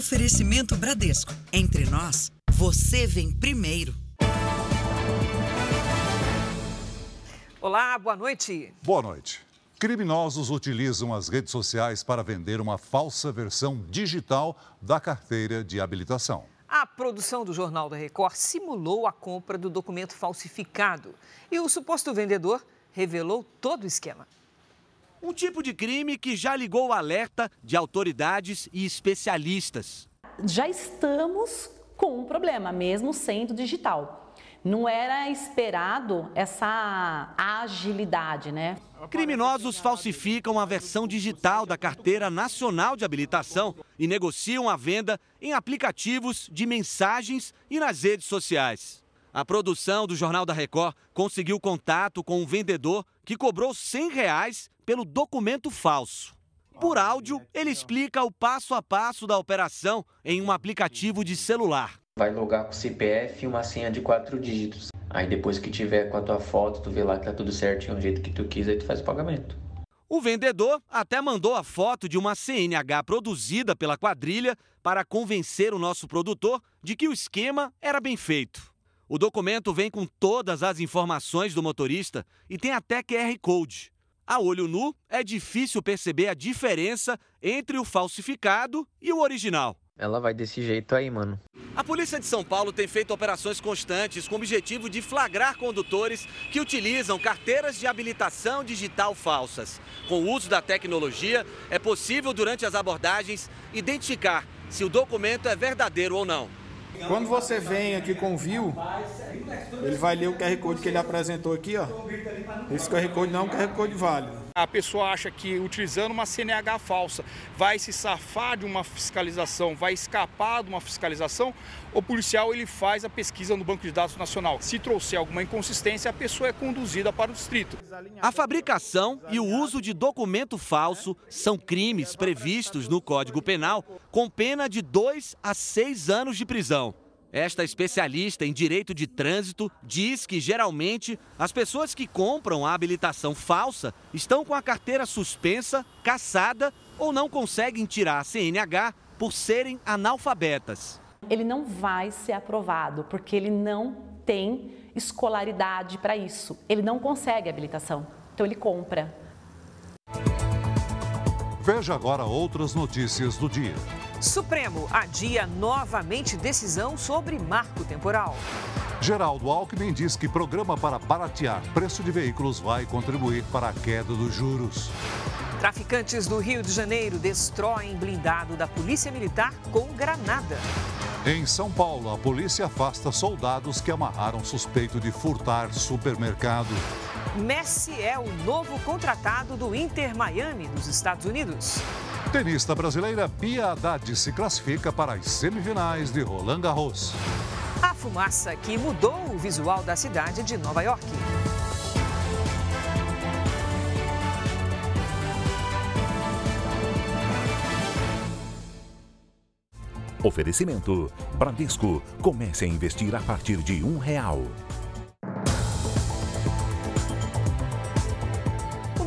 Oferecimento Bradesco. Entre nós, você vem primeiro. Olá, boa noite. Boa noite. Criminosos utilizam as redes sociais para vender uma falsa versão digital da carteira de habilitação. A produção do Jornal da Record simulou a compra do documento falsificado e o suposto vendedor revelou todo o esquema. Um tipo de crime que já ligou o alerta de autoridades e especialistas. Já estamos com um problema, mesmo sendo digital. Não era esperado essa agilidade, né? Criminosos falsificam a versão digital da Carteira Nacional de Habilitação e negociam a venda em aplicativos de mensagens e nas redes sociais. A produção do Jornal da Record conseguiu contato com um vendedor que cobrou 100 reais pelo documento falso. Por áudio, ele explica o passo a passo da operação em um aplicativo de celular. Vai logar com o CPF e uma senha de quatro dígitos. Aí depois que tiver com a tua foto, tu vê lá que tá tudo certinho, do jeito que tu quis, aí tu faz o pagamento. O vendedor até mandou a foto de uma CNH produzida pela quadrilha para convencer o nosso produtor de que o esquema era bem feito. O documento vem com todas as informações do motorista e tem até QR Code. A olho nu, é difícil perceber a diferença entre o falsificado e o original. Ela vai desse jeito aí, mano. A Polícia de São Paulo tem feito operações constantes com o objetivo de flagrar condutores que utilizam carteiras de habilitação digital falsas. Com o uso da tecnologia, é possível, durante as abordagens, identificar se o documento é verdadeiro ou não. Quando você vem aqui com o Viu, ele vai ler o QR Code que ele apresentou aqui, ó. Esse QR Code não é um QR Code válido. A pessoa acha que utilizando uma CNH falsa vai se safar de uma fiscalização, vai escapar de uma fiscalização, o policial ele faz a pesquisa no Banco de Dados Nacional. Se trouxer alguma inconsistência, a pessoa é conduzida para o distrito. A fabricação e o uso de documento falso são crimes previstos no Código Penal com pena de 2 a 6 anos de prisão. Esta especialista em direito de trânsito diz que geralmente as pessoas que compram a habilitação falsa estão com a carteira suspensa, caçada ou não conseguem tirar a CNH por serem analfabetas. Ele não vai ser aprovado porque ele não tem escolaridade para isso. Ele não consegue habilitação. Então ele compra. Veja agora outras notícias do dia. Supremo adia novamente decisão sobre marco temporal. Geraldo Alckmin diz que programa para baratear preço de veículos vai contribuir para a queda dos juros. Traficantes do Rio de Janeiro destroem blindado da Polícia Militar com granada. Em São Paulo, a polícia afasta soldados que amarraram suspeito de furtar supermercado. Messi é o novo contratado do Inter Miami, dos Estados Unidos. Tenista brasileira Bia Haddad se classifica para as semifinais de Roland Garros. A fumaça que mudou o visual da cidade de Nova York. Oferecimento: Bradesco. Comece a investir a partir de um real.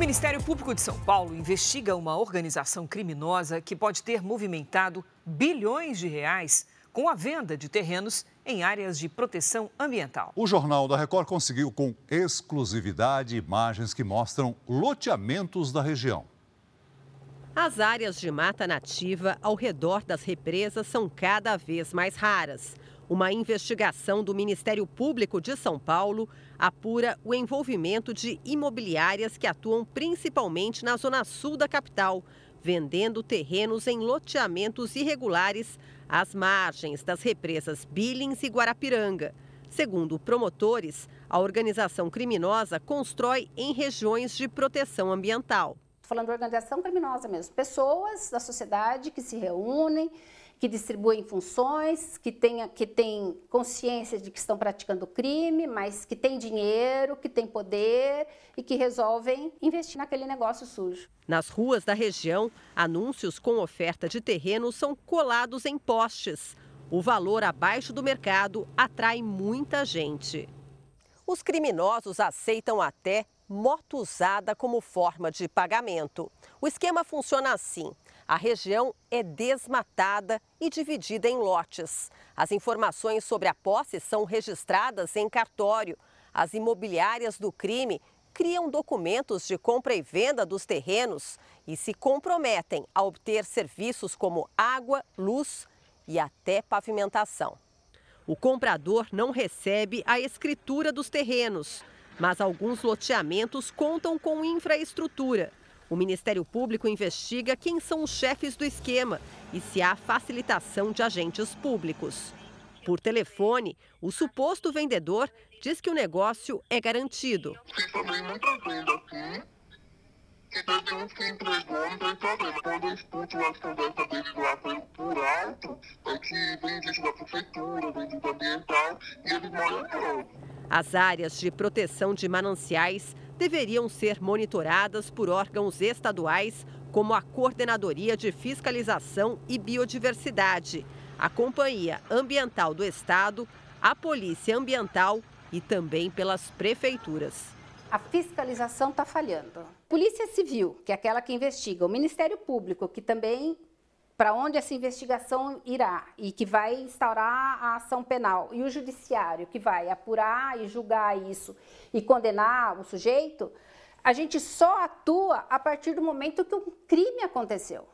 Ministério Público de São Paulo investiga uma organização criminosa que pode ter movimentado bilhões de reais com a venda de terrenos em áreas de proteção ambiental. O Jornal da Record conseguiu com exclusividade imagens que mostram loteamentos da região. As áreas de mata nativa ao redor das represas são cada vez mais raras. Uma investigação do Ministério Público de São Paulo apura o envolvimento de imobiliárias que atuam principalmente na zona sul da capital, vendendo terrenos em loteamentos irregulares às margens das represas Billings e Guarapiranga. Segundo promotores, a organização criminosa constrói em regiões de proteção ambiental. Falando de organização criminosa mesmo. Pessoas da sociedade que se reúnem, que distribuem funções, que têm que tem consciência de que estão praticando crime, mas que têm dinheiro, que têm poder e que resolvem investir naquele negócio sujo. Nas ruas da região, anúncios com oferta de terrenos são colados em postes. O valor abaixo do mercado atrai muita gente. Os criminosos aceitam até moto usada como forma de pagamento. O esquema funciona assim: A região é desmatada e dividida em lotes. As informações sobre a posse são registradas em cartório. As imobiliárias do crime criam documentos de compra e venda dos terrenos e se comprometem a obter serviços como água, luz e até pavimentação. O comprador não recebe a escritura dos terrenos, mas alguns loteamentos contam com infraestrutura. O Ministério Público investiga quem são os chefes do esquema e se há facilitação de agentes públicos. Por telefone, o suposto vendedor diz que o negócio é garantido. Tem também muita venda aqui. E teve uns que entregou, não tem problema. Quando eu escuto as conversas deles lá por alto, é que vem gente da prefeitura, vem gente ambiental, e eles moram próximo. As áreas de proteção de mananciais deveriam ser monitoradas por órgãos estaduais, como a Coordenadoria de Fiscalização e Biodiversidade, a Companhia Ambiental do Estado, a Polícia Ambiental e também pelas prefeituras. A fiscalização está falhando. Polícia Civil, que é aquela que investiga, o Ministério Público, que também para onde essa investigação irá e que vai instaurar a ação penal, e o judiciário que vai apurar e julgar isso e condenar o sujeito, a gente só atua a partir do momento que o crime aconteceu.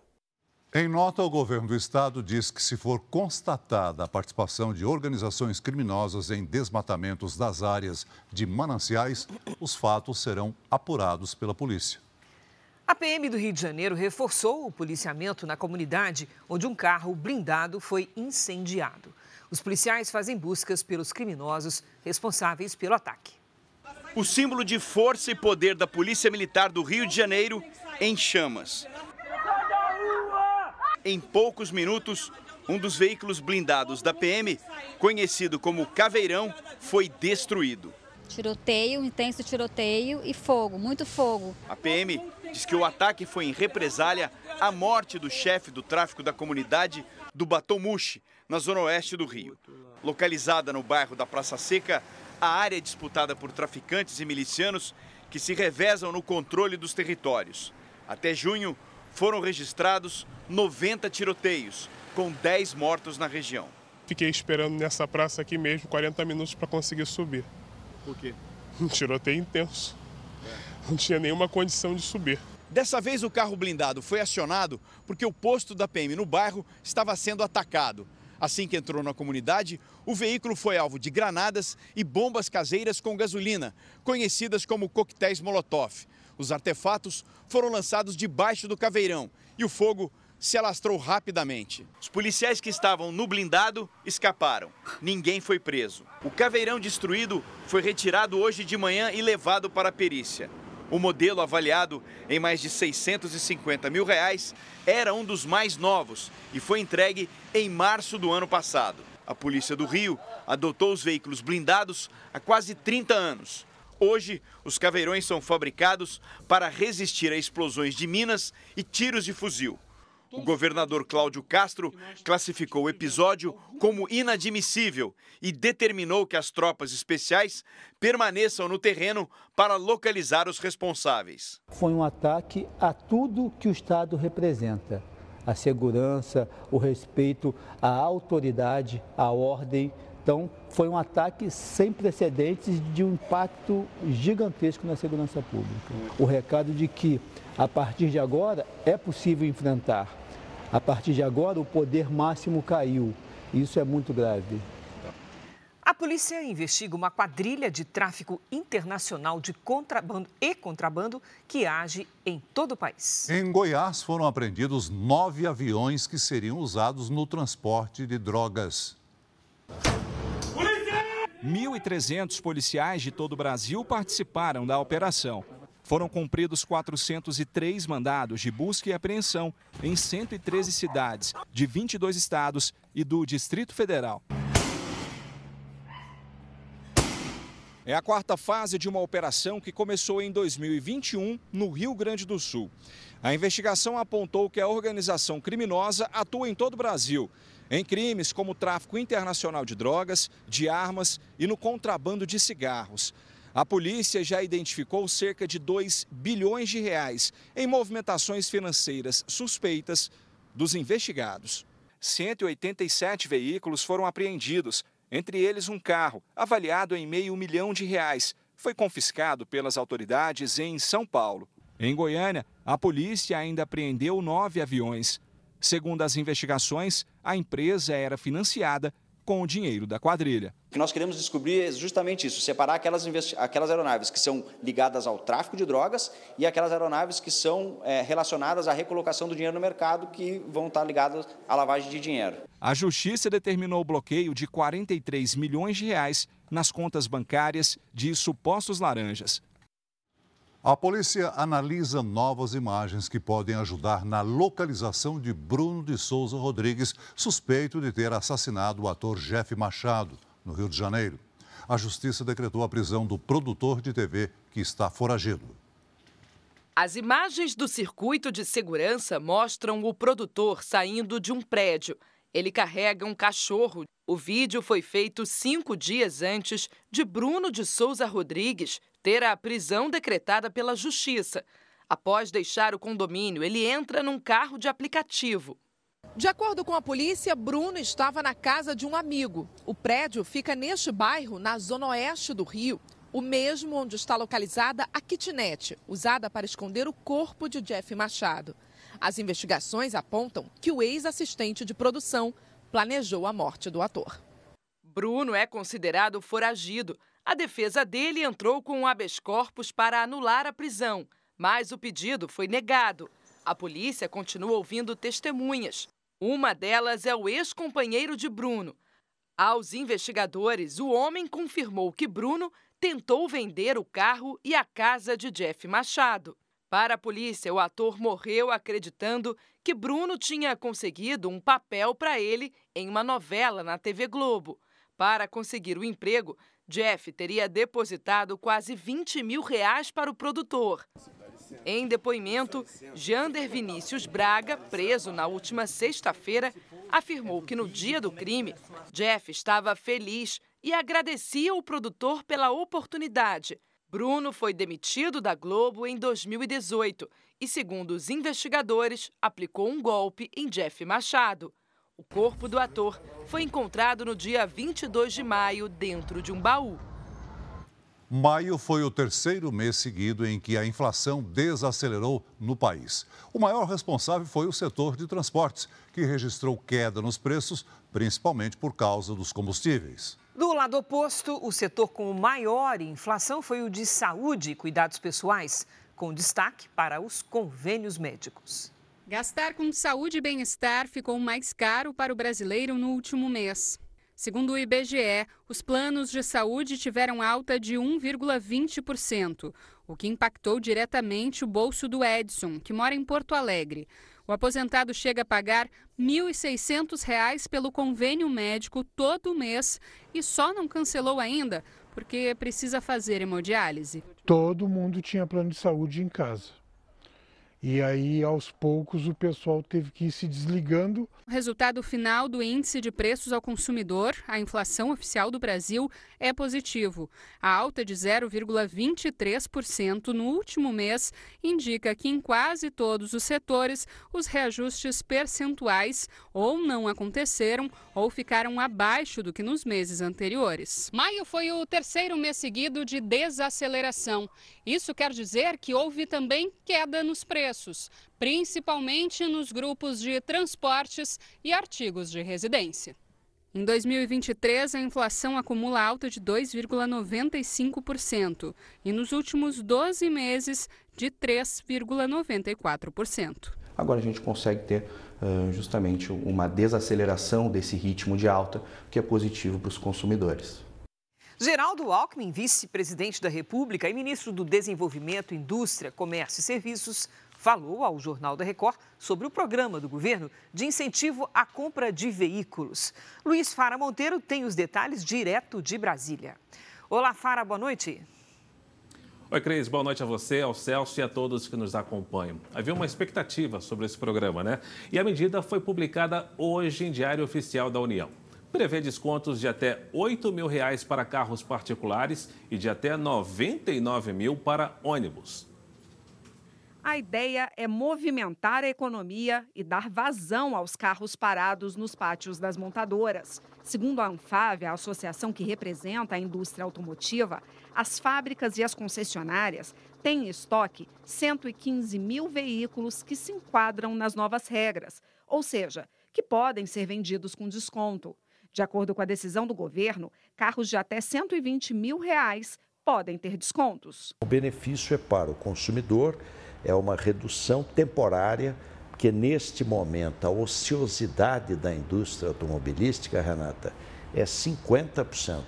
Em nota, o governo do estado diz que, se for constatada a participação de organizações criminosas em desmatamentos das áreas de mananciais, os fatos serão apurados pela polícia. A PM do Rio de Janeiro reforçou o policiamento na comunidade onde um carro blindado foi incendiado. Os policiais fazem buscas pelos criminosos responsáveis pelo ataque. O símbolo de força e poder da Polícia Militar do Rio de Janeiro em chamas. Em poucos minutos, um dos veículos blindados da PM, conhecido como Caveirão, foi destruído. Tiroteio, intenso tiroteio e fogo, muito fogo. A PM diz que o ataque foi em represália à morte do chefe do tráfico da comunidade do Batomushi, na zona oeste do Rio. Localizada no bairro da Praça Seca, a área é disputada por traficantes e milicianos que se revezam no controle dos territórios. Até junho, foram registrados 90 tiroteios, com 10 mortos na região. Fiquei esperando nessa praça aqui mesmo 40 minutos para conseguir subir. Por quê? Um tiroteio intenso não tinha nenhuma condição de subir. Dessa vez o carro blindado foi acionado porque o posto da PM no bairro estava sendo atacado. Assim que entrou na comunidade, o veículo foi alvo de granadas e bombas caseiras com gasolina, conhecidas como coquetéis Molotov. Os artefatos foram lançados debaixo do caveirão e o fogo se alastrou rapidamente. Os policiais que estavam no blindado escaparam. Ninguém foi preso. O caveirão destruído foi retirado hoje de manhã e levado para a perícia. O modelo avaliado em mais de 650 mil reais era um dos mais novos e foi entregue em março do ano passado. A Polícia do Rio adotou os veículos blindados há quase 30 anos. Hoje, os caveirões são fabricados para resistir a explosões de minas e tiros de fuzil. O governador Cláudio Castro classificou o episódio como inadmissível e determinou que as tropas especiais permaneçam no terreno para localizar os responsáveis. Foi um ataque a tudo que o Estado representa: a segurança, o respeito à autoridade, à ordem. Então, foi um ataque sem precedentes de um impacto gigantesco na segurança pública. O recado de que, a partir de agora, é possível enfrentar a partir de agora, o poder máximo caiu. Isso é muito grave. A polícia investiga uma quadrilha de tráfico internacional de contrabando e contrabando que age em todo o país. Em Goiás foram apreendidos nove aviões que seriam usados no transporte de drogas. 1.300 policiais de todo o Brasil participaram da operação. Foram cumpridos 403 mandados de busca e apreensão em 113 cidades de 22 estados e do Distrito Federal. É a quarta fase de uma operação que começou em 2021 no Rio Grande do Sul. A investigação apontou que a organização criminosa atua em todo o Brasil, em crimes como tráfico internacional de drogas, de armas e no contrabando de cigarros. A polícia já identificou cerca de 2 bilhões de reais em movimentações financeiras suspeitas dos investigados. 187 veículos foram apreendidos, entre eles um carro avaliado em meio milhão de reais. Foi confiscado pelas autoridades em São Paulo. Em Goiânia, a polícia ainda apreendeu nove aviões. Segundo as investigações, a empresa era financiada com o dinheiro da quadrilha. O que nós queremos descobrir é justamente isso: separar aquelas, aquelas aeronaves que são ligadas ao tráfico de drogas e aquelas aeronaves que são é, relacionadas à recolocação do dinheiro no mercado, que vão estar ligadas à lavagem de dinheiro. A Justiça determinou o bloqueio de 43 milhões de reais nas contas bancárias de supostos laranjas. A polícia analisa novas imagens que podem ajudar na localização de Bruno de Souza Rodrigues, suspeito de ter assassinado o ator Jeff Machado, no Rio de Janeiro. A justiça decretou a prisão do produtor de TV que está foragido. As imagens do circuito de segurança mostram o produtor saindo de um prédio. Ele carrega um cachorro. O vídeo foi feito cinco dias antes de Bruno de Souza Rodrigues ter a prisão decretada pela Justiça. Após deixar o condomínio, ele entra num carro de aplicativo. De acordo com a polícia, Bruno estava na casa de um amigo. O prédio fica neste bairro, na zona oeste do Rio, o mesmo onde está localizada a kitnet, usada para esconder o corpo de Jeff Machado. As investigações apontam que o ex-assistente de produção planejou a morte do ator. Bruno é considerado foragido. A defesa dele entrou com um habeas corpus para anular a prisão, mas o pedido foi negado. A polícia continua ouvindo testemunhas. Uma delas é o ex-companheiro de Bruno. Aos investigadores, o homem confirmou que Bruno tentou vender o carro e a casa de Jeff Machado. Para a polícia, o ator morreu acreditando que Bruno tinha conseguido um papel para ele em uma novela na TV Globo. Para conseguir o emprego, Jeff teria depositado quase 20 mil reais para o produtor. Em depoimento, Jander Vinícius Braga, preso na última sexta-feira, afirmou que no dia do crime, Jeff estava feliz e agradecia o produtor pela oportunidade. Bruno foi demitido da Globo em 2018 e, segundo os investigadores, aplicou um golpe em Jeff Machado. O corpo do ator foi encontrado no dia 22 de maio dentro de um baú. Maio foi o terceiro mês seguido em que a inflação desacelerou no país. O maior responsável foi o setor de transportes, que registrou queda nos preços, principalmente por causa dos combustíveis. Do lado oposto, o setor com maior inflação foi o de saúde e cuidados pessoais, com destaque para os convênios médicos. Gastar com saúde e bem-estar ficou mais caro para o brasileiro no último mês. Segundo o IBGE, os planos de saúde tiveram alta de 1,20%, o que impactou diretamente o bolso do Edson, que mora em Porto Alegre. O aposentado chega a pagar R$ 1.600 pelo convênio médico todo mês e só não cancelou ainda porque precisa fazer hemodiálise. Todo mundo tinha plano de saúde em casa. E aí, aos poucos, o pessoal teve que ir se desligando. O resultado final do índice de preços ao consumidor, a inflação oficial do Brasil, é positivo. A alta de 0,23% no último mês indica que em quase todos os setores os reajustes percentuais ou não aconteceram ou ficaram abaixo do que nos meses anteriores. Maio foi o terceiro mês seguido de desaceleração. Isso quer dizer que houve também queda nos preços, principalmente nos grupos de transportes e artigos de residência. Em 2023, a inflação acumula alta de 2,95% e nos últimos 12 meses de 3,94%. Agora a gente consegue ter justamente uma desaceleração desse ritmo de alta, que é positivo para os consumidores. Geraldo Alckmin, vice-presidente da República e ministro do Desenvolvimento, Indústria, Comércio e Serviços, falou ao Jornal da Record sobre o programa do governo de incentivo à compra de veículos. Luiz Fara Monteiro tem os detalhes direto de Brasília. Olá, Fara, boa noite. Oi, Cris, boa noite a você, ao Celso e a todos que nos acompanham. Havia uma expectativa sobre esse programa, né? E a medida foi publicada hoje em Diário Oficial da União. Prevê descontos de até 8 mil reais para carros particulares e de até 99 mil para ônibus. A ideia é movimentar a economia e dar vazão aos carros parados nos pátios das montadoras. Segundo a Anfave, a associação que representa a indústria automotiva, as fábricas e as concessionárias têm em estoque 115 mil veículos que se enquadram nas novas regras, ou seja, que podem ser vendidos com desconto. De acordo com a decisão do governo, carros de até 120 mil reais podem ter descontos. O benefício é para o consumidor é uma redução temporária, porque neste momento a ociosidade da indústria automobilística, Renata, é 50%.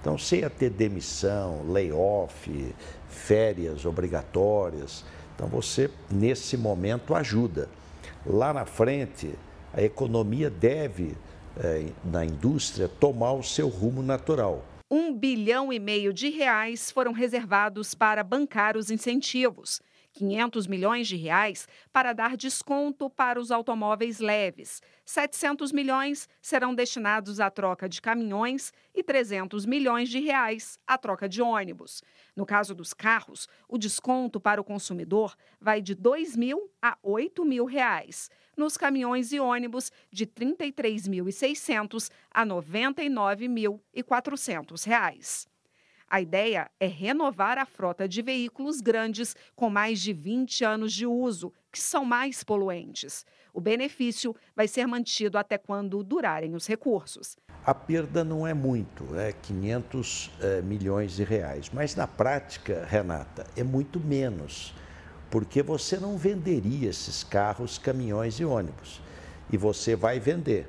Então, você ia ter demissão, layoff, férias obrigatórias. Então, você, nesse momento, ajuda. Lá na frente, a economia deve, na indústria, tomar o seu rumo natural. Um bilhão e meio de reais foram reservados para bancar os incentivos. 500 milhões de reais para dar desconto para os automóveis leves. 700 milhões serão destinados à troca de caminhões e 300 milhões de reais à troca de ônibus. No caso dos carros, o desconto para o consumidor vai de 2 mil a 8 mil reais. Nos caminhões e ônibus, de 33.600 a 99.400 reais. A ideia é renovar a frota de veículos grandes com mais de 20 anos de uso, que são mais poluentes. O benefício vai ser mantido até quando durarem os recursos. A perda não é muito, é 500 é, milhões de reais. Mas na prática, Renata, é muito menos, porque você não venderia esses carros, caminhões e ônibus. E você vai vender.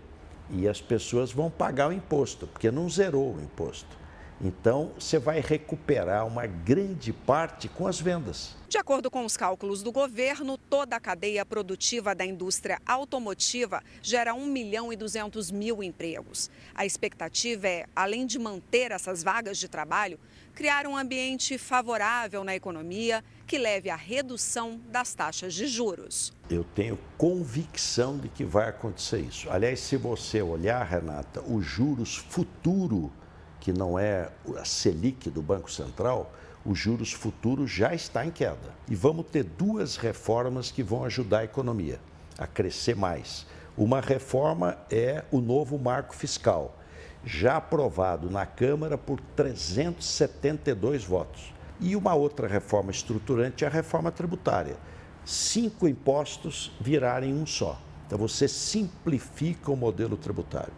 E as pessoas vão pagar o imposto, porque não zerou o imposto. Então, você vai recuperar uma grande parte com as vendas. De acordo com os cálculos do governo, toda a cadeia produtiva da indústria automotiva gera 1 milhão e 200 mil empregos. A expectativa é, além de manter essas vagas de trabalho, criar um ambiente favorável na economia que leve à redução das taxas de juros. Eu tenho convicção de que vai acontecer isso. Aliás, se você olhar, Renata, os juros futuro que não é a Selic do Banco Central, os juros futuros já está em queda. E vamos ter duas reformas que vão ajudar a economia a crescer mais. Uma reforma é o novo marco fiscal, já aprovado na Câmara por 372 votos. E uma outra reforma estruturante é a reforma tributária. Cinco impostos virarem um só. Então você simplifica o modelo tributário.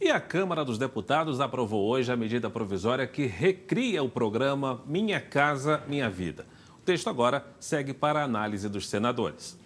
E a Câmara dos Deputados aprovou hoje a medida provisória que recria o programa Minha Casa Minha Vida. O texto agora segue para a análise dos senadores.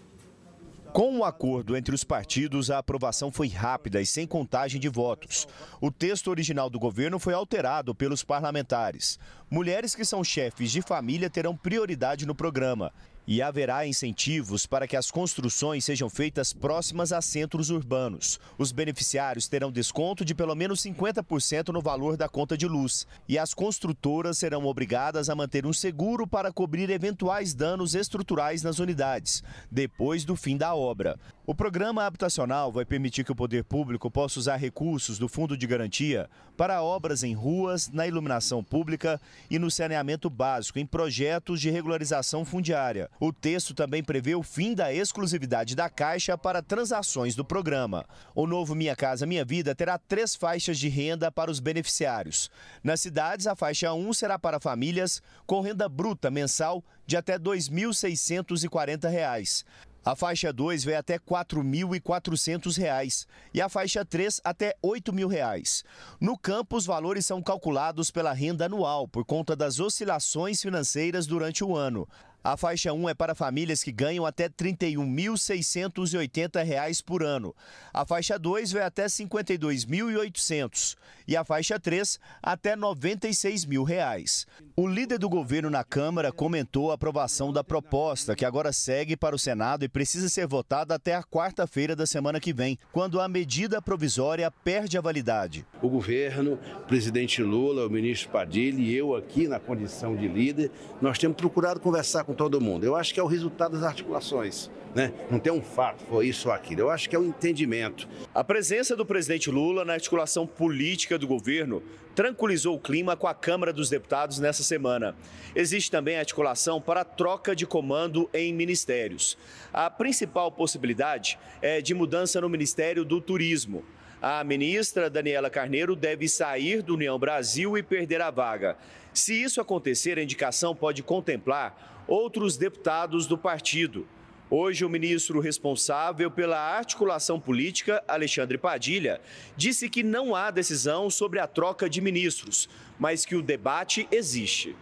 Com o um acordo entre os partidos, a aprovação foi rápida e sem contagem de votos. O texto original do governo foi alterado pelos parlamentares. Mulheres que são chefes de família terão prioridade no programa e haverá incentivos para que as construções sejam feitas próximas a centros urbanos. Os beneficiários terão desconto de pelo menos 50% no valor da conta de luz e as construtoras serão obrigadas a manter um seguro para cobrir eventuais danos estruturais nas unidades, depois do fim da obra. O programa habitacional vai permitir que o poder público possa usar recursos do Fundo de Garantia para obras em ruas, na iluminação pública e no saneamento básico, em projetos de regularização fundiária. O texto também prevê o fim da exclusividade da Caixa para transações do programa. O novo Minha Casa Minha Vida terá três faixas de renda para os beneficiários. Nas cidades, a faixa 1 será para famílias com renda bruta mensal de até R$ 2.640. A faixa 2 vai até R$ 4.400 e a faixa 3 até R$ 8.000. No campo, os valores são calculados pela renda anual, por conta das oscilações financeiras durante o ano. A faixa 1 é para famílias que ganham até R$ 31.680 por ano. A faixa 2 vai até R$ 52.800 e a faixa 3 até 96 mil reais. O líder do governo na Câmara comentou a aprovação da proposta, que agora segue para o Senado e precisa ser votada até a quarta-feira da semana que vem, quando a medida provisória perde a validade. O governo, o presidente Lula, o ministro Padilha e eu aqui na condição de líder, nós temos procurado conversar com todo mundo. Eu acho que é o resultado das articulações. Né? Não tem um fato, foi isso ou aquilo. Eu acho que é o um entendimento. A presença do presidente Lula na articulação política do governo tranquilizou o clima com a Câmara dos Deputados nessa semana. Existe também articulação para troca de comando em ministérios. A principal possibilidade é de mudança no Ministério do Turismo. A ministra Daniela Carneiro deve sair do União Brasil e perder a vaga. Se isso acontecer, a indicação pode contemplar outros deputados do partido. Hoje, o ministro responsável pela articulação política, Alexandre Padilha, disse que não há decisão sobre a troca de ministros, mas que o debate existe.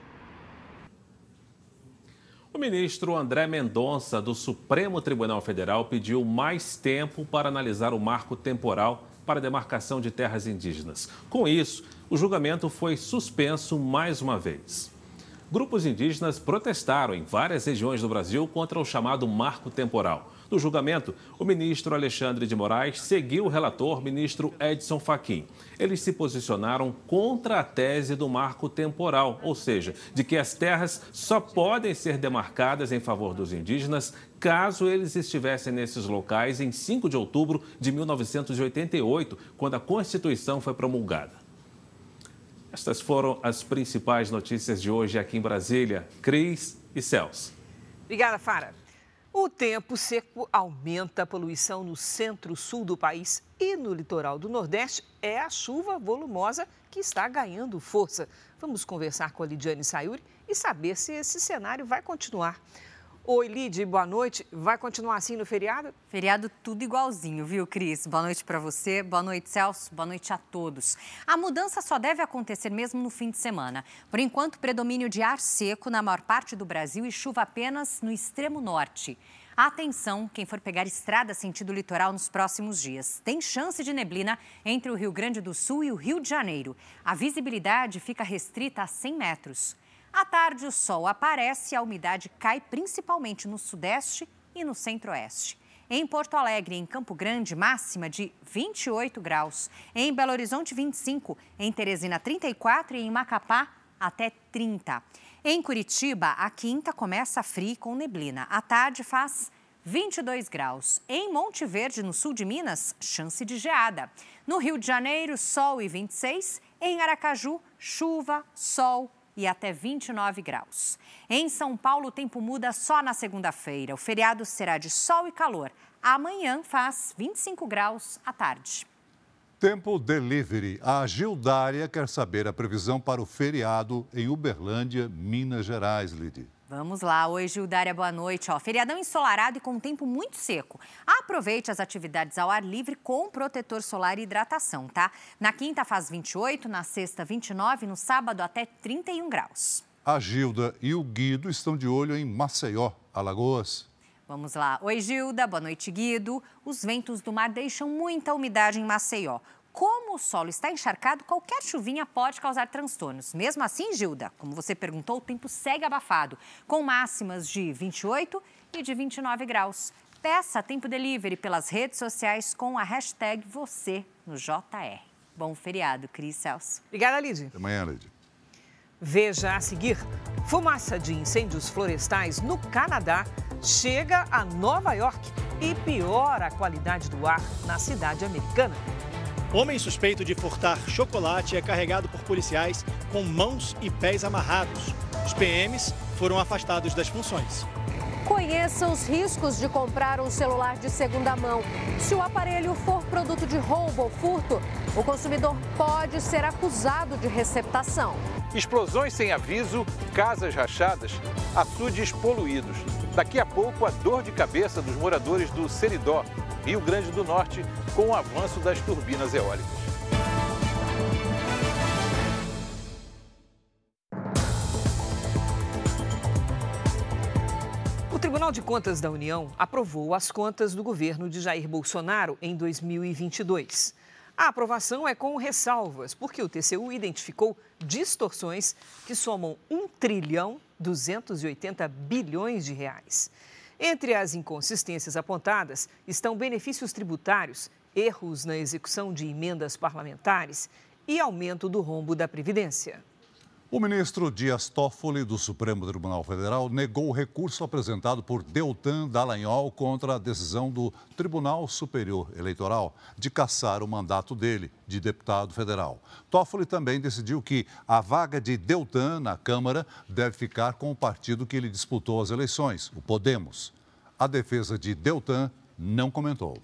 O ministro André Mendonça, do Supremo Tribunal Federal, pediu mais tempo para analisar o marco temporal para a demarcação de terras indígenas. Com isso, o julgamento foi suspenso mais uma vez grupos indígenas protestaram em várias regiões do Brasil contra o chamado marco temporal. No julgamento, o ministro Alexandre de Moraes seguiu o relator, ministro Edson Fachin. Eles se posicionaram contra a tese do marco temporal, ou seja, de que as terras só podem ser demarcadas em favor dos indígenas caso eles estivessem nesses locais em 5 de outubro de 1988, quando a Constituição foi promulgada. Estas foram as principais notícias de hoje aqui em Brasília. Cris e Celso. Obrigada, Fara. O tempo seco aumenta a poluição no centro-sul do país e no litoral do Nordeste. É a chuva volumosa que está ganhando força. Vamos conversar com a Lidiane Sayuri e saber se esse cenário vai continuar. Oi, Lid, boa noite. Vai continuar assim no feriado? Feriado tudo igualzinho, viu, Cris? Boa noite para você, boa noite, Celso, boa noite a todos. A mudança só deve acontecer mesmo no fim de semana. Por enquanto, predomínio de ar seco na maior parte do Brasil e chuva apenas no extremo norte. Atenção, quem for pegar estrada sentido litoral nos próximos dias. Tem chance de neblina entre o Rio Grande do Sul e o Rio de Janeiro. A visibilidade fica restrita a 100 metros. À tarde, o sol aparece e a umidade cai principalmente no sudeste e no centro-oeste. Em Porto Alegre, em Campo Grande, máxima de 28 graus. Em Belo Horizonte, 25. Em Teresina, 34 e em Macapá, até 30. Em Curitiba, a quinta começa fria com neblina. À tarde faz 22 graus. Em Monte Verde, no sul de Minas, chance de geada. No Rio de Janeiro, sol e 26. Em Aracaju, chuva, sol e até 29 graus. Em São Paulo, o tempo muda só na segunda-feira. O feriado será de sol e calor. Amanhã faz 25 graus à tarde. Tempo Delivery. A Gildária quer saber a previsão para o feriado em Uberlândia, Minas Gerais, Lidy. Vamos lá, oi Gildária, boa noite. Ó, feriadão ensolarado e com tempo muito seco. Aproveite as atividades ao ar livre com protetor solar e hidratação, tá? Na quinta faz 28, na sexta 29, no sábado até 31 graus. A Gilda e o Guido estão de olho em Maceió, Alagoas. Vamos lá. Oi, Gilda. Boa noite, Guido. Os ventos do mar deixam muita umidade em Maceió. Como o solo está encharcado, qualquer chuvinha pode causar transtornos. Mesmo assim, Gilda, como você perguntou, o tempo segue abafado, com máximas de 28 e de 29 graus. Peça Tempo Delivery pelas redes sociais com a hashtag você no JR. Bom feriado, Cris Celso. Obrigada, Lidy. Até amanhã, Lidy. Veja a seguir: fumaça de incêndios florestais no Canadá chega a Nova York e piora a qualidade do ar na cidade americana. Homem suspeito de furtar chocolate é carregado por policiais com mãos e pés amarrados. Os PMs foram afastados das funções. Conheça os riscos de comprar um celular de segunda mão. Se o aparelho for produto de roubo ou furto, o consumidor pode ser acusado de receptação. Explosões sem aviso, casas rachadas, açudes poluídos. Daqui a pouco, a dor de cabeça dos moradores do Seridó, Rio Grande do Norte, com o avanço das turbinas eólicas. Tribunal de Contas da União aprovou as contas do governo de Jair Bolsonaro em 2022. A aprovação é com ressalvas, porque o TCU identificou distorções que somam 1 trilhão 280 bilhões de reais. Entre as inconsistências apontadas estão benefícios tributários, erros na execução de emendas parlamentares e aumento do rombo da Previdência. O ministro Dias Toffoli, do Supremo Tribunal Federal, negou o recurso apresentado por Deltan Dallagnol contra a decisão do Tribunal Superior Eleitoral de cassar o mandato dele, de deputado federal. Toffoli também decidiu que a vaga de Deltan na Câmara deve ficar com o partido que ele disputou as eleições, o Podemos. A defesa de Deltan não comentou.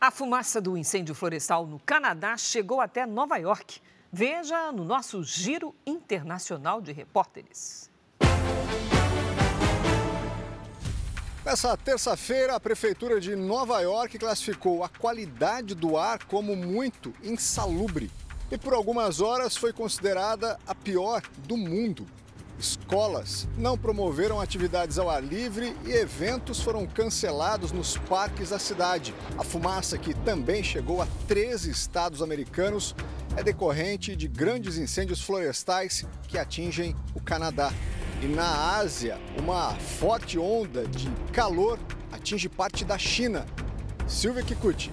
A fumaça do incêndio florestal no Canadá chegou até Nova York. Veja no nosso Giro Internacional de Repórteres. Nessa terça-feira, a Prefeitura de Nova York classificou a qualidade do ar como muito insalubre e, por algumas horas, foi considerada a pior do mundo. Escolas não promoveram atividades ao ar livre e eventos foram cancelados nos parques da cidade. A fumaça, que também chegou a 13 estados americanos, é decorrente de grandes incêndios florestais que atingem o Canadá. E na Ásia, uma forte onda de calor atinge parte da China. Silvia Kikuchi.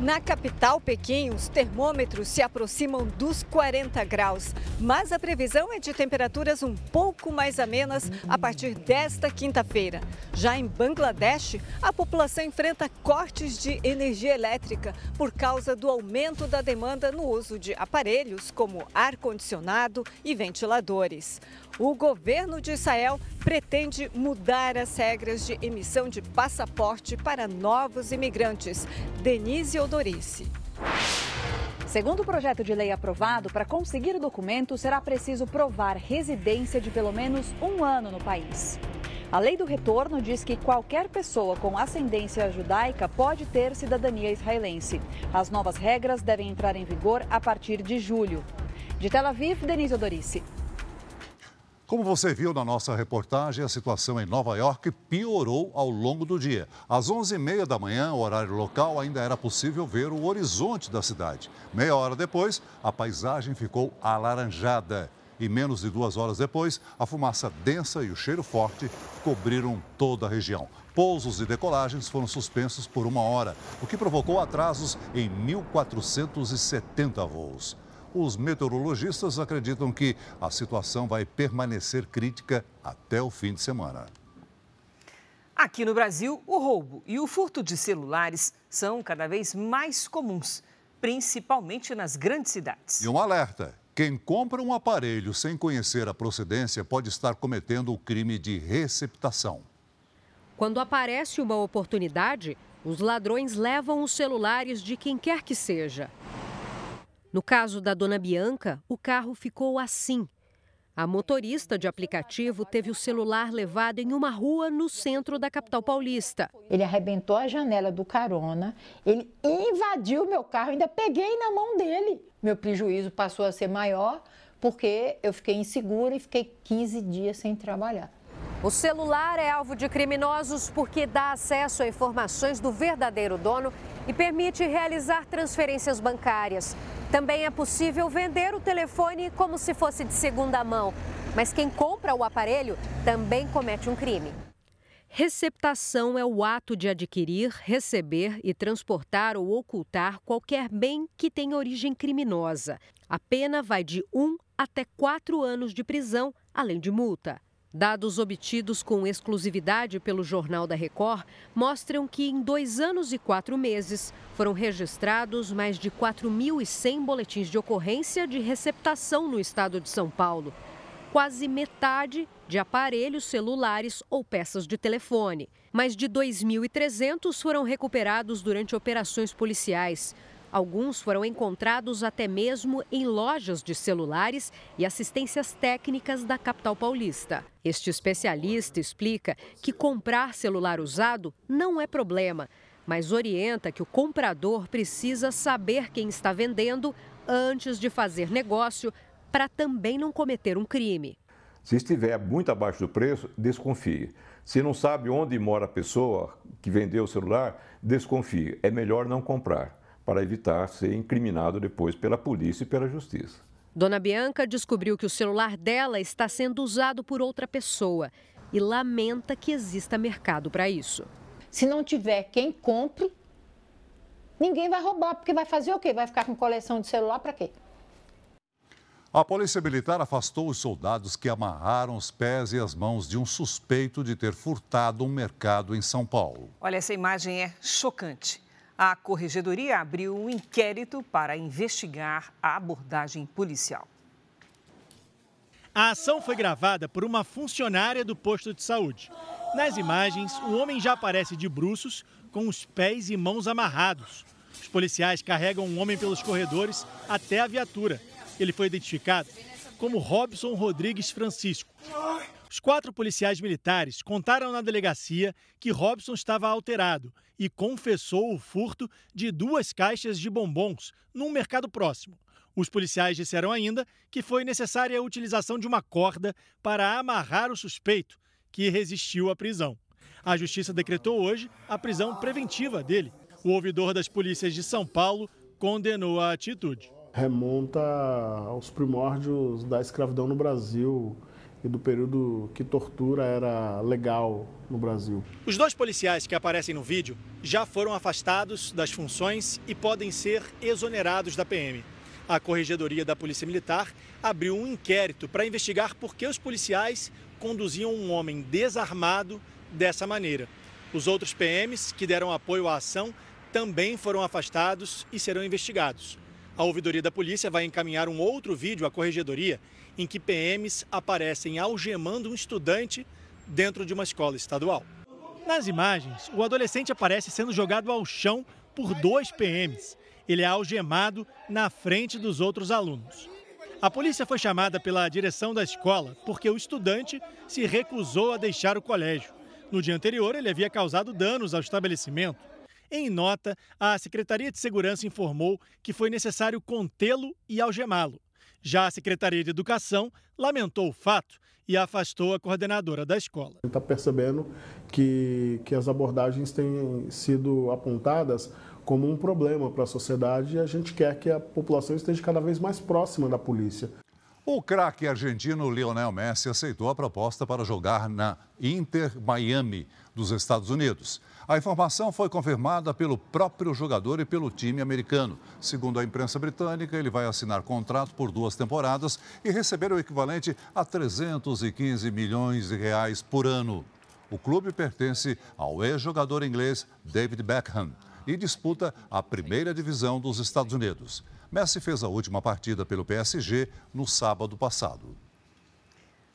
Na capital, Pequim, os termômetros se aproximam dos 40 graus, mas a previsão é de temperaturas um pouco mais amenas a partir desta quinta-feira. Já em Bangladesh, a população enfrenta cortes de energia elétrica por causa do aumento da demanda no uso de aparelhos como ar-condicionado e ventiladores. O governo de Israel pretende mudar as regras de emissão de passaporte para novos imigrantes. Denise Segundo o projeto de lei aprovado, para conseguir o documento será preciso provar residência de pelo menos um ano no país. A lei do retorno diz que qualquer pessoa com ascendência judaica pode ter cidadania israelense. As novas regras devem entrar em vigor a partir de julho. De Tel Aviv, Denise Odorice. Como você viu na nossa reportagem, a situação em Nova York piorou ao longo do dia. Às 11h30 da manhã, horário local, ainda era possível ver o horizonte da cidade. Meia hora depois, a paisagem ficou alaranjada. E menos de duas horas depois, a fumaça densa e o cheiro forte cobriram toda a região. Pousos e decolagens foram suspensos por uma hora, o que provocou atrasos em 1.470 voos. Os meteorologistas acreditam que a situação vai permanecer crítica até o fim de semana. Aqui no Brasil, o roubo e o furto de celulares são cada vez mais comuns, principalmente nas grandes cidades. E um alerta: quem compra um aparelho sem conhecer a procedência pode estar cometendo o crime de receptação. Quando aparece uma oportunidade, os ladrões levam os celulares de quem quer que seja. No caso da dona Bianca, o carro ficou assim. A motorista de aplicativo teve o celular levado em uma rua no centro da capital paulista. Ele arrebentou a janela do carona, ele invadiu meu carro, ainda peguei na mão dele. Meu prejuízo passou a ser maior porque eu fiquei insegura e fiquei 15 dias sem trabalhar. O celular é alvo de criminosos porque dá acesso a informações do verdadeiro dono e permite realizar transferências bancárias. Também é possível vender o telefone como se fosse de segunda mão, mas quem compra o aparelho também comete um crime. Receptação é o ato de adquirir, receber e transportar ou ocultar qualquer bem que tenha origem criminosa. A pena vai de um até quatro anos de prisão, além de multa. Dados obtidos com exclusividade pelo Jornal da Record mostram que em dois anos e quatro meses foram registrados mais de 4.100 boletins de ocorrência de receptação no estado de São Paulo. Quase metade de aparelhos celulares ou peças de telefone. Mais de 2.300 foram recuperados durante operações policiais. Alguns foram encontrados até mesmo em lojas de celulares e assistências técnicas da capital paulista. Este especialista explica que comprar celular usado não é problema, mas orienta que o comprador precisa saber quem está vendendo antes de fazer negócio para também não cometer um crime. Se estiver muito abaixo do preço, desconfie. Se não sabe onde mora a pessoa que vendeu o celular, desconfie. É melhor não comprar para evitar ser incriminado depois pela polícia e pela justiça. Dona Bianca descobriu que o celular dela está sendo usado por outra pessoa e lamenta que exista mercado para isso. Se não tiver quem compre, ninguém vai roubar, porque vai fazer o quê? Vai ficar com coleção de celular para quê? A Polícia Militar afastou os soldados que amarraram os pés e as mãos de um suspeito de ter furtado um mercado em São Paulo. Olha, essa imagem é chocante. A Corregedoria abriu um inquérito para investigar a abordagem policial. A ação foi gravada por uma funcionária do posto de saúde. Nas imagens, o homem já aparece de bruços, com os pés e mãos amarrados. Os policiais carregam o homem pelos corredores até a viatura ele foi identificado como Robson Rodrigues Francisco. Os quatro policiais militares contaram na delegacia que Robson estava alterado e confessou o furto de duas caixas de bombons num mercado próximo. Os policiais disseram ainda que foi necessária a utilização de uma corda para amarrar o suspeito, que resistiu à prisão. A justiça decretou hoje a prisão preventiva dele. O ouvidor das polícias de São Paulo condenou a atitude remonta aos primórdios da escravidão no Brasil e do período que tortura era legal no Brasil. Os dois policiais que aparecem no vídeo já foram afastados das funções e podem ser exonerados da PM. A Corregedoria da Polícia Militar abriu um inquérito para investigar por que os policiais conduziam um homem desarmado dessa maneira. Os outros PMs que deram apoio à ação também foram afastados e serão investigados. A ouvidoria da polícia vai encaminhar um outro vídeo à corregedoria em que PMs aparecem algemando um estudante dentro de uma escola estadual. Nas imagens, o adolescente aparece sendo jogado ao chão por dois PMs. Ele é algemado na frente dos outros alunos. A polícia foi chamada pela direção da escola porque o estudante se recusou a deixar o colégio. No dia anterior, ele havia causado danos ao estabelecimento. Em nota, a Secretaria de Segurança informou que foi necessário contê-lo e algemá-lo. Já a Secretaria de Educação lamentou o fato e afastou a coordenadora da escola. Está percebendo que, que as abordagens têm sido apontadas como um problema para a sociedade e a gente quer que a população esteja cada vez mais próxima da polícia. O craque argentino Lionel Messi aceitou a proposta para jogar na Inter Miami dos Estados Unidos. A informação foi confirmada pelo próprio jogador e pelo time americano. Segundo a imprensa britânica, ele vai assinar contrato por duas temporadas e receber o equivalente a 315 milhões de reais por ano. O clube pertence ao ex-jogador inglês David Beckham e disputa a primeira divisão dos Estados Unidos. Messi fez a última partida pelo PSG no sábado passado.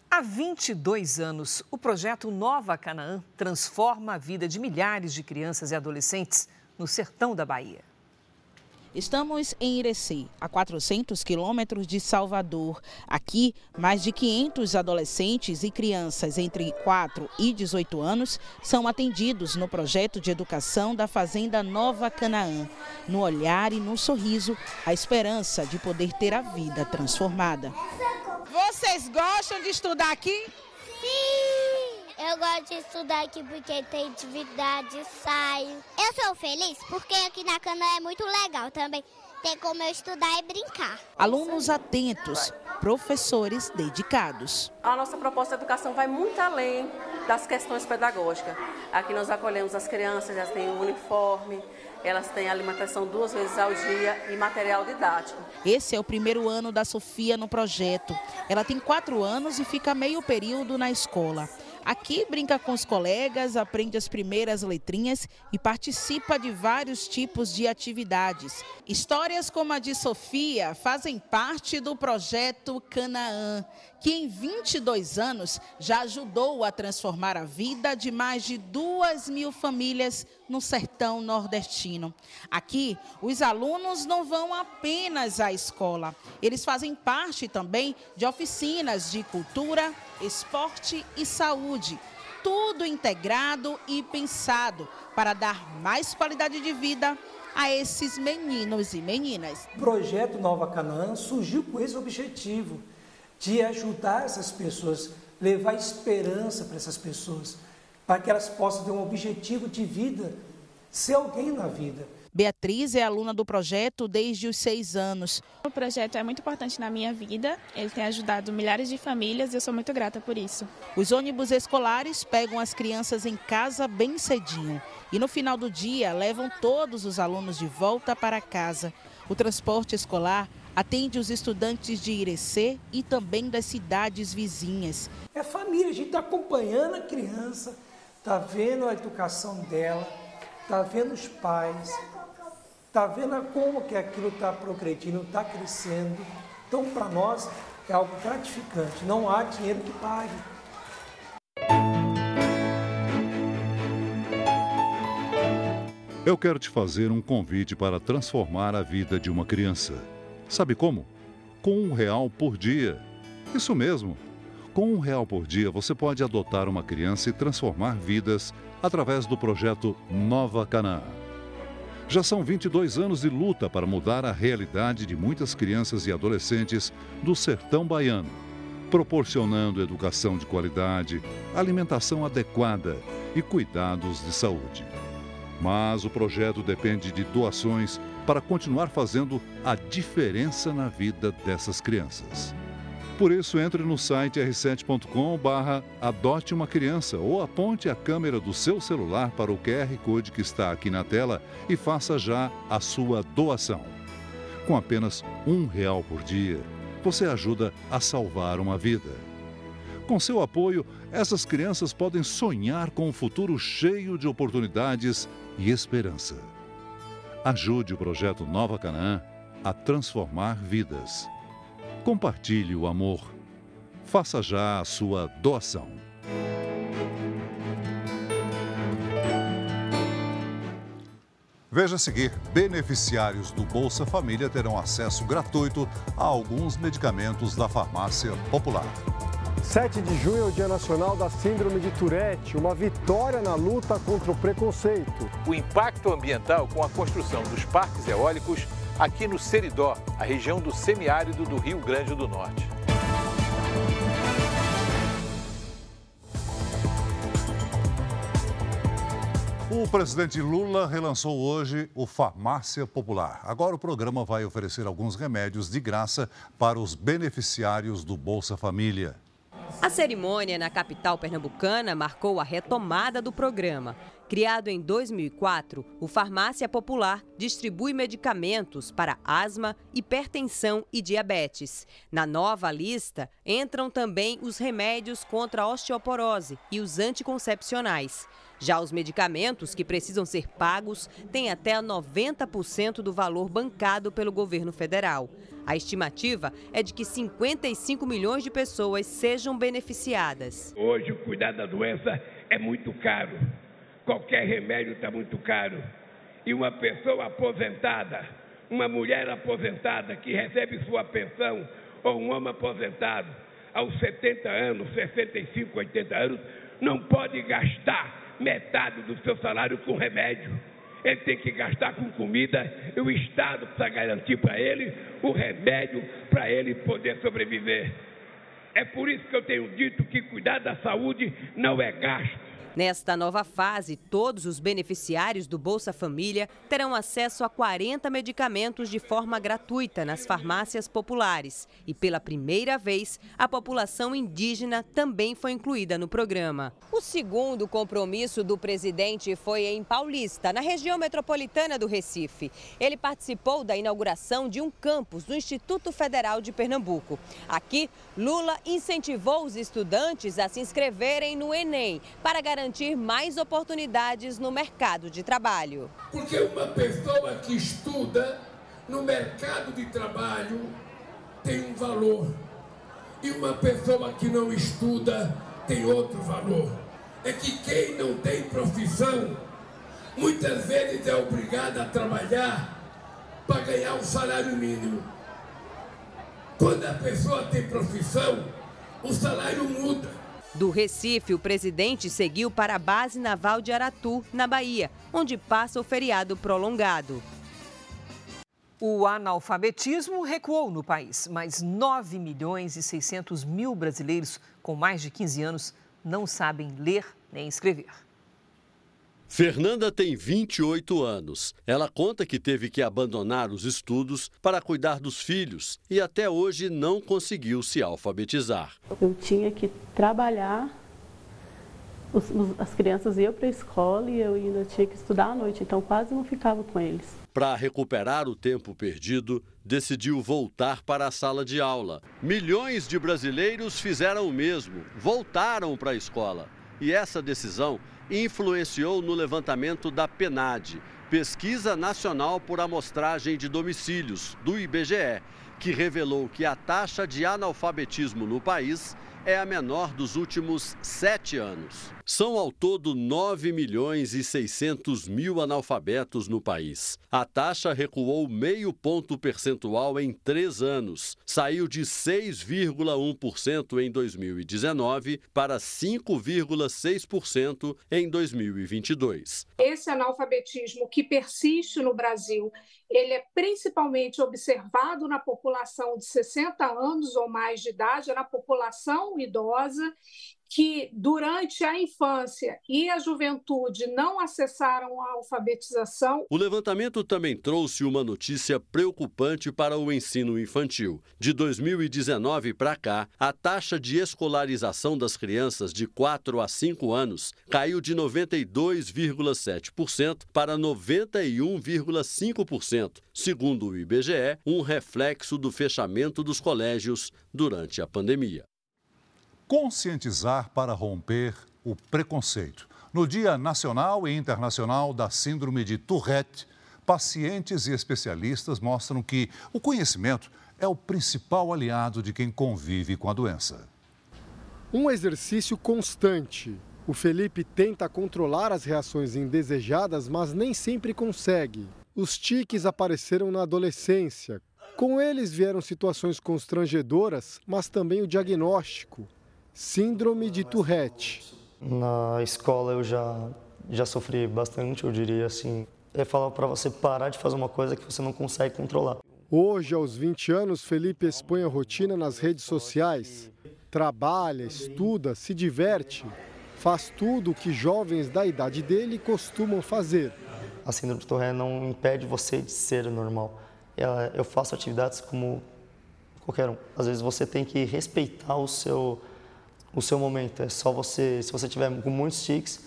Há 22 anos, o projeto Nova Canaã transforma a vida de milhares de crianças e adolescentes no sertão da Bahia. Estamos em Irecê, a 400 quilômetros de Salvador. Aqui, mais de 500 adolescentes e crianças entre 4 e 18 anos são atendidos no projeto de educação da Fazenda Nova Canaã. No olhar e no sorriso, a esperança de poder ter a vida transformada. Vocês gostam de estudar aqui? Sim! Eu gosto de estudar aqui porque tem atividade, saio. Eu sou feliz porque aqui na cana é muito legal também. Tem como eu estudar e brincar. Alunos atentos, professores dedicados. A nossa proposta de educação vai muito além das questões pedagógicas. Aqui nós acolhemos as crianças, elas têm um uniforme, elas têm alimentação duas vezes ao dia e material didático. Esse é o primeiro ano da Sofia no projeto. Ela tem quatro anos e fica meio período na escola. Aqui brinca com os colegas, aprende as primeiras letrinhas e participa de vários tipos de atividades. Histórias como a de Sofia fazem parte do projeto Canaã, que em 22 anos já ajudou a transformar a vida de mais de duas mil famílias no sertão nordestino. Aqui, os alunos não vão apenas à escola, eles fazem parte também de oficinas de cultura, esporte e saúde. Tudo integrado e pensado para dar mais qualidade de vida a esses meninos e meninas. O projeto Nova Canaã surgiu com esse objetivo de ajudar essas pessoas, levar esperança para essas pessoas, para que elas possam ter um objetivo de vida, ser alguém na vida. Beatriz é aluna do projeto desde os seis anos. O projeto é muito importante na minha vida, ele tem ajudado milhares de famílias e eu sou muito grata por isso. Os ônibus escolares pegam as crianças em casa bem cedinho e no final do dia levam todos os alunos de volta para casa. O transporte escolar Atende os estudantes de Irecê e também das cidades vizinhas. É família, a gente está acompanhando a criança, está vendo a educação dela, está vendo os pais, está vendo como que aquilo está progredindo, está crescendo. Então, para nós, é algo gratificante. Não há dinheiro que pague. Eu quero te fazer um convite para transformar a vida de uma criança. Sabe como? Com um real por dia. Isso mesmo. Com um real por dia, você pode adotar uma criança e transformar vidas através do projeto Nova Canaã. Já são 22 anos de luta para mudar a realidade de muitas crianças e adolescentes do sertão baiano, proporcionando educação de qualidade, alimentação adequada e cuidados de saúde. Mas o projeto depende de doações para continuar fazendo a diferença na vida dessas crianças. Por isso, entre no site r7.com barra adote uma criança ou aponte a câmera do seu celular para o QR Code que está aqui na tela e faça já a sua doação. Com apenas um real por dia, você ajuda a salvar uma vida. Com seu apoio, essas crianças podem sonhar com um futuro cheio de oportunidades e esperança. Ajude o projeto Nova Canaã a transformar vidas. Compartilhe o amor. Faça já a sua doação. Veja a seguir: beneficiários do Bolsa Família terão acesso gratuito a alguns medicamentos da farmácia popular. 7 de junho é o Dia Nacional da Síndrome de Tourette, uma vitória na luta contra o preconceito. O impacto ambiental com a construção dos parques eólicos aqui no Seridó, a região do semiárido do Rio Grande do Norte. O presidente Lula relançou hoje o Farmácia Popular. Agora o programa vai oferecer alguns remédios de graça para os beneficiários do Bolsa Família. A cerimônia na capital pernambucana marcou a retomada do programa. Criado em 2004, o Farmácia Popular distribui medicamentos para asma, hipertensão e diabetes. Na nova lista entram também os remédios contra a osteoporose e os anticoncepcionais. Já os medicamentos que precisam ser pagos têm até 90% do valor bancado pelo governo federal. A estimativa é de que 55 milhões de pessoas sejam beneficiadas. Hoje, cuidar da doença é muito caro. Qualquer remédio está muito caro. E uma pessoa aposentada, uma mulher aposentada que recebe sua pensão, ou um homem aposentado, aos 70 anos, 65, 80 anos, não pode gastar metade do seu salário com remédio ele tem que gastar com comida e o Estado precisa garantir para ele o remédio para ele poder sobreviver. É por isso que eu tenho dito que cuidar da saúde não é gasto Nesta nova fase, todos os beneficiários do Bolsa Família terão acesso a 40 medicamentos de forma gratuita nas farmácias populares. E pela primeira vez, a população indígena também foi incluída no programa. O segundo compromisso do presidente foi em Paulista, na região metropolitana do Recife. Ele participou da inauguração de um campus do Instituto Federal de Pernambuco. Aqui, Lula incentivou os estudantes a se inscreverem no Enem para garantir mais oportunidades no mercado de trabalho. Porque uma pessoa que estuda no mercado de trabalho tem um valor e uma pessoa que não estuda tem outro valor. É que quem não tem profissão muitas vezes é obrigado a trabalhar para ganhar um salário mínimo. Quando a pessoa tem profissão, o salário muda. Do Recife, o presidente seguiu para a base naval de Aratu, na Bahia, onde passa o feriado prolongado. O analfabetismo recuou no país, mas 9 milhões e 600 mil brasileiros com mais de 15 anos não sabem ler nem escrever. Fernanda tem 28 anos. Ela conta que teve que abandonar os estudos para cuidar dos filhos e até hoje não conseguiu se alfabetizar. Eu tinha que trabalhar os, as crianças iam para a escola e eu ainda tinha que estudar à noite, então quase não ficava com eles. Para recuperar o tempo perdido, decidiu voltar para a sala de aula. Milhões de brasileiros fizeram o mesmo, voltaram para a escola. E essa decisão influenciou no levantamento da PENAD, Pesquisa Nacional por Amostragem de Domicílios, do IBGE, que revelou que a taxa de analfabetismo no país é a menor dos últimos sete anos. São ao todo 9 milhões e 600 mil analfabetos no país. A taxa recuou meio ponto percentual em três anos. Saiu de 6,1% em 2019 para 5,6% em 2022. Esse analfabetismo que persiste no Brasil ele é principalmente observado na população de 60 anos ou mais de idade, na população idosa, que durante a infância e a juventude não acessaram a alfabetização. O levantamento também trouxe uma notícia preocupante para o ensino infantil. De 2019 para cá, a taxa de escolarização das crianças de 4 a 5 anos caiu de 92,7% para 91,5%, segundo o IBGE, um reflexo do fechamento dos colégios durante a pandemia conscientizar para romper o preconceito. No Dia Nacional e Internacional da Síndrome de Tourette, pacientes e especialistas mostram que o conhecimento é o principal aliado de quem convive com a doença. Um exercício constante. O Felipe tenta controlar as reações indesejadas, mas nem sempre consegue. Os tiques apareceram na adolescência. Com eles vieram situações constrangedoras, mas também o diagnóstico, Síndrome de Tourette. Na escola eu já, já sofri bastante, eu diria assim. É falar para você parar de fazer uma coisa que você não consegue controlar. Hoje, aos 20 anos, Felipe expõe a rotina nas redes sociais. Trabalha, estuda, se diverte, faz tudo o que jovens da idade dele costumam fazer. A síndrome de Tourette não impede você de ser normal. Eu faço atividades como qualquer um. Às vezes você tem que respeitar o seu o seu momento. É só você, se você tiver com muitos tics,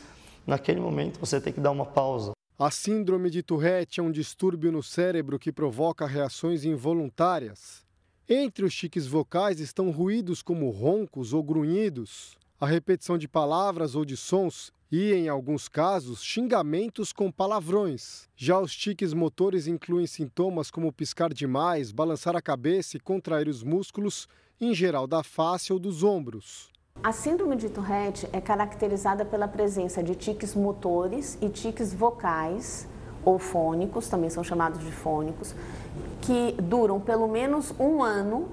naquele momento você tem que dar uma pausa. A síndrome de Tourette é um distúrbio no cérebro que provoca reações involuntárias. Entre os tiques vocais estão ruídos como roncos ou grunhidos, a repetição de palavras ou de sons e, em alguns casos, xingamentos com palavrões. Já os tiques motores incluem sintomas como piscar demais, balançar a cabeça e contrair os músculos, em geral da face ou dos ombros. A síndrome de Tourette é caracterizada pela presença de tiques motores e tiques vocais, ou fônicos, também são chamados de fônicos, que duram pelo menos um ano,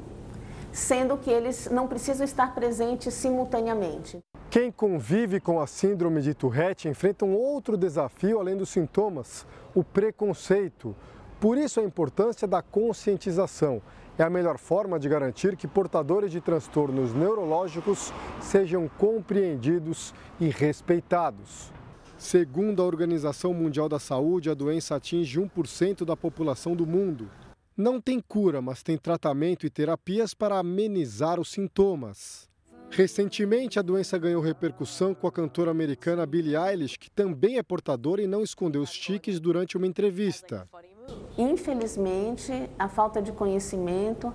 sendo que eles não precisam estar presentes simultaneamente. Quem convive com a síndrome de Tourette enfrenta um outro desafio além dos sintomas, o preconceito. Por isso a importância da conscientização é a melhor forma de garantir que portadores de transtornos neurológicos sejam compreendidos e respeitados. Segundo a Organização Mundial da Saúde, a doença atinge 1% da população do mundo. Não tem cura, mas tem tratamento e terapias para amenizar os sintomas. Recentemente, a doença ganhou repercussão com a cantora americana Billie Eilish, que também é portadora e não escondeu os tiques durante uma entrevista. Infelizmente, a falta de conhecimento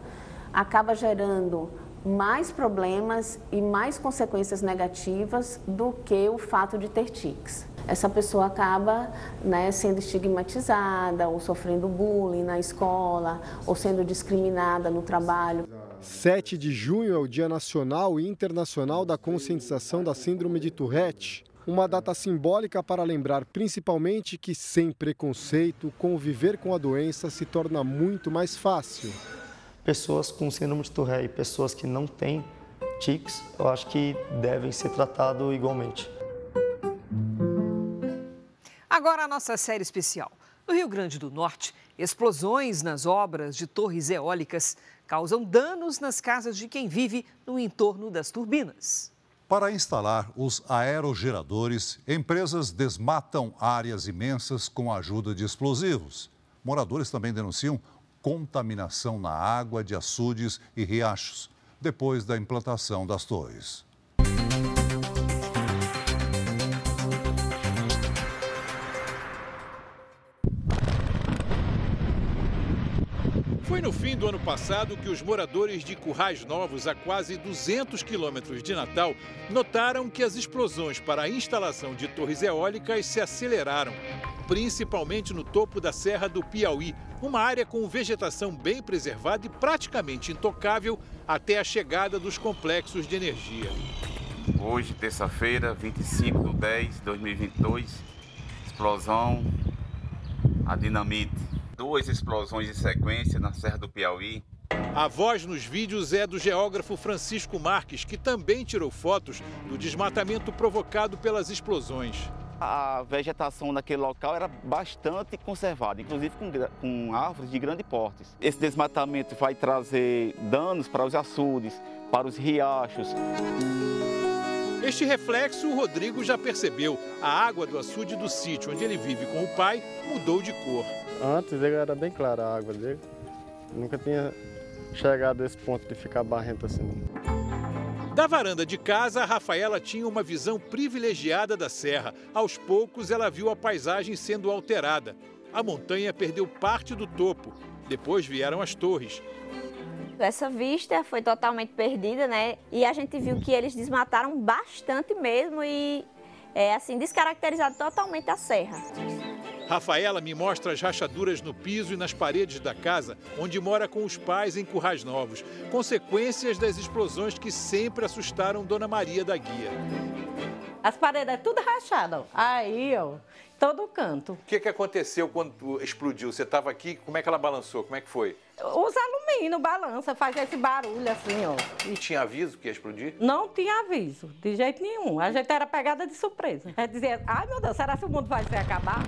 acaba gerando mais problemas e mais consequências negativas do que o fato de ter tics. Essa pessoa acaba né, sendo estigmatizada ou sofrendo bullying na escola ou sendo discriminada no trabalho. 7 de junho é o Dia Nacional e Internacional da Conscientização da Síndrome de Tourette uma data simbólica para lembrar principalmente que, sem preconceito, conviver com a doença se torna muito mais fácil. Pessoas com síndrome de Tourette e pessoas que não têm tics, eu acho que devem ser tratados igualmente. Agora a nossa série especial. No Rio Grande do Norte, explosões nas obras de torres eólicas causam danos nas casas de quem vive no entorno das turbinas. Para instalar os aerogeradores, empresas desmatam áreas imensas com a ajuda de explosivos. Moradores também denunciam contaminação na água de açudes e riachos depois da implantação das torres. Foi no fim do ano passado que os moradores de Currais Novos, a quase 200 quilômetros de Natal, notaram que as explosões para a instalação de torres eólicas se aceleraram, principalmente no topo da Serra do Piauí, uma área com vegetação bem preservada e praticamente intocável até a chegada dos complexos de energia. Hoje, terça-feira, 25 de 10 de 2022, explosão, a dinamite duas explosões em sequência na Serra do Piauí. A voz nos vídeos é do geógrafo Francisco Marques, que também tirou fotos do desmatamento provocado pelas explosões. A vegetação naquele local era bastante conservada, inclusive com, com árvores de grande porte. Esse desmatamento vai trazer danos para os açudes, para os riachos. Este reflexo o Rodrigo já percebeu. A água do açude do sítio onde ele vive com o pai mudou de cor. Antes era bem clara a água dele. Nunca tinha chegado a esse ponto de ficar barrento assim. Da varanda de casa, a Rafaela tinha uma visão privilegiada da serra. Aos poucos, ela viu a paisagem sendo alterada. A montanha perdeu parte do topo. Depois vieram as torres. Essa vista foi totalmente perdida, né? E a gente viu que eles desmataram bastante mesmo e, é, assim, descaracterizado totalmente a serra. Rafaela me mostra as rachaduras no piso e nas paredes da casa, onde mora com os pais em Currais Novos, consequências das explosões que sempre assustaram Dona Maria da Guia. As paredes é tudo rachado. Aí, ó, todo canto. O que, que aconteceu quando explodiu? Você estava aqui, como é que ela balançou? Como é que foi? Os alumínio balança, faz esse barulho assim, ó. E tinha aviso que ia explodir? Não tinha aviso, de jeito nenhum. A gente era pegada de surpresa. É dizer, ai meu Deus, será que o mundo vai se acabar?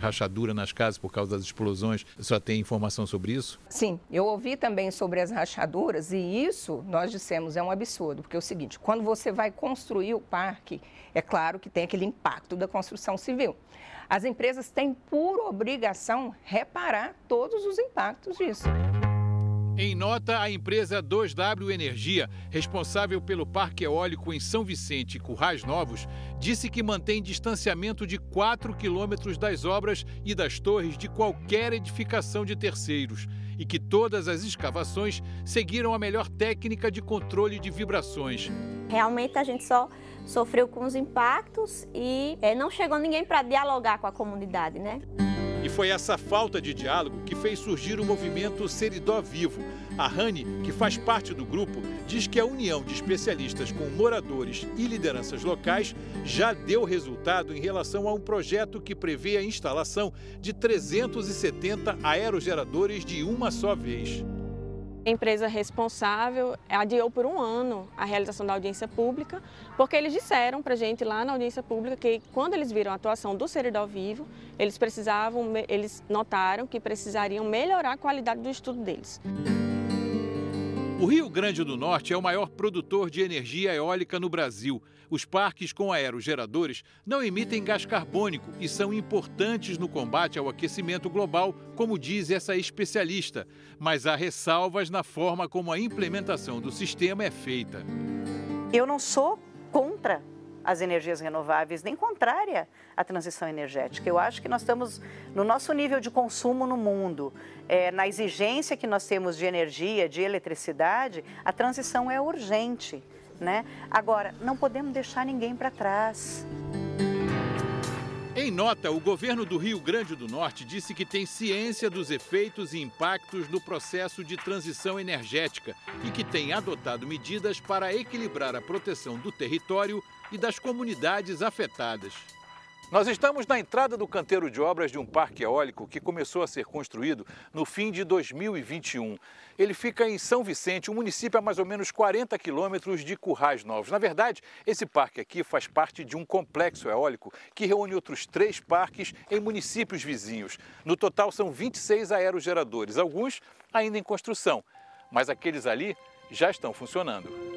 Rachadura nas casas por causa das explosões. Senhora tem informação sobre isso? Sim, eu ouvi também sobre as rachaduras e isso nós dissemos é um absurdo, porque é o seguinte, quando você vai construir o parque, é claro que tem aquele impacto da construção civil. As empresas têm por obrigação reparar todos os impactos disso. Em nota, a empresa 2W Energia, responsável pelo parque eólico em São Vicente e Currais Novos, disse que mantém distanciamento de 4 quilômetros das obras e das torres de qualquer edificação de terceiros e que todas as escavações seguiram a melhor técnica de controle de vibrações. Realmente a gente só sofreu com os impactos e é, não chegou ninguém para dialogar com a comunidade, né? E foi essa falta de diálogo que fez surgir o movimento Seridó Vivo. A Rani, que faz parte do grupo, diz que a união de especialistas com moradores e lideranças locais já deu resultado em relação a um projeto que prevê a instalação de 370 aerogeradores de uma só vez. A empresa responsável adiou por um ano a realização da audiência pública, porque eles disseram para a gente lá na audiência pública que quando eles viram a atuação do Seridó Vivo, eles precisavam, eles notaram que precisariam melhorar a qualidade do estudo deles. O Rio Grande do Norte é o maior produtor de energia eólica no Brasil. Os parques com aerogeradores não emitem gás carbônico e são importantes no combate ao aquecimento global, como diz essa especialista. Mas há ressalvas na forma como a implementação do sistema é feita. Eu não sou contra as energias renováveis, nem contrária à transição energética. Eu acho que nós estamos no nosso nível de consumo no mundo, é, na exigência que nós temos de energia, de eletricidade, a transição é urgente. Né? Agora, não podemos deixar ninguém para trás. Em nota, o governo do Rio Grande do Norte disse que tem ciência dos efeitos e impactos no processo de transição energética e que tem adotado medidas para equilibrar a proteção do território e das comunidades afetadas. Nós estamos na entrada do canteiro de obras de um parque eólico que começou a ser construído no fim de 2021. Ele fica em São Vicente, um município a mais ou menos 40 quilômetros de Currais Novos. Na verdade, esse parque aqui faz parte de um complexo eólico que reúne outros três parques em municípios vizinhos. No total, são 26 aerogeradores, alguns ainda em construção, mas aqueles ali já estão funcionando.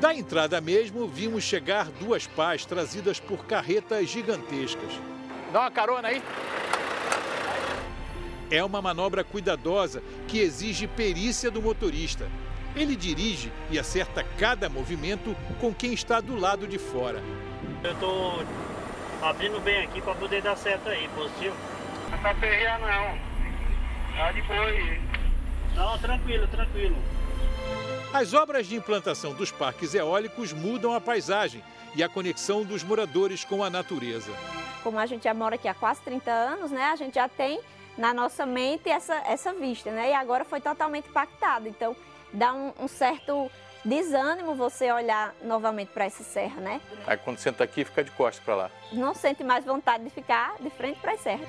Da entrada mesmo, vimos chegar duas pás trazidas por carretas gigantescas. Dá uma carona aí. É uma manobra cuidadosa que exige perícia do motorista. Ele dirige e acerta cada movimento com quem está do lado de fora. Eu estou abrindo bem aqui para poder dar certo aí, positivo. tá perreando não. Tá de boa aí. Não, tranquilo, tranquilo. As obras de implantação dos parques eólicos mudam a paisagem e a conexão dos moradores com a natureza. Como a gente já mora aqui há quase 30 anos, né, a gente já tem na nossa mente essa, essa vista, né? E agora foi totalmente impactado. Então, dá um, um certo desânimo você olhar novamente para essa serra, né? Aí quando senta aqui, fica de costas para lá. Não sente mais vontade de ficar de frente para a serra.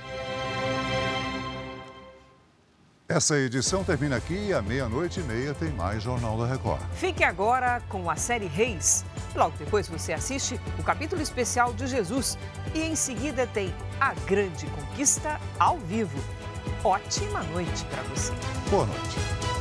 Essa edição termina aqui e à meia-noite e meia tem mais Jornal da Record. Fique agora com a série Reis. Logo depois você assiste o capítulo especial de Jesus e em seguida tem a grande conquista ao vivo. Ótima noite para você. Boa noite.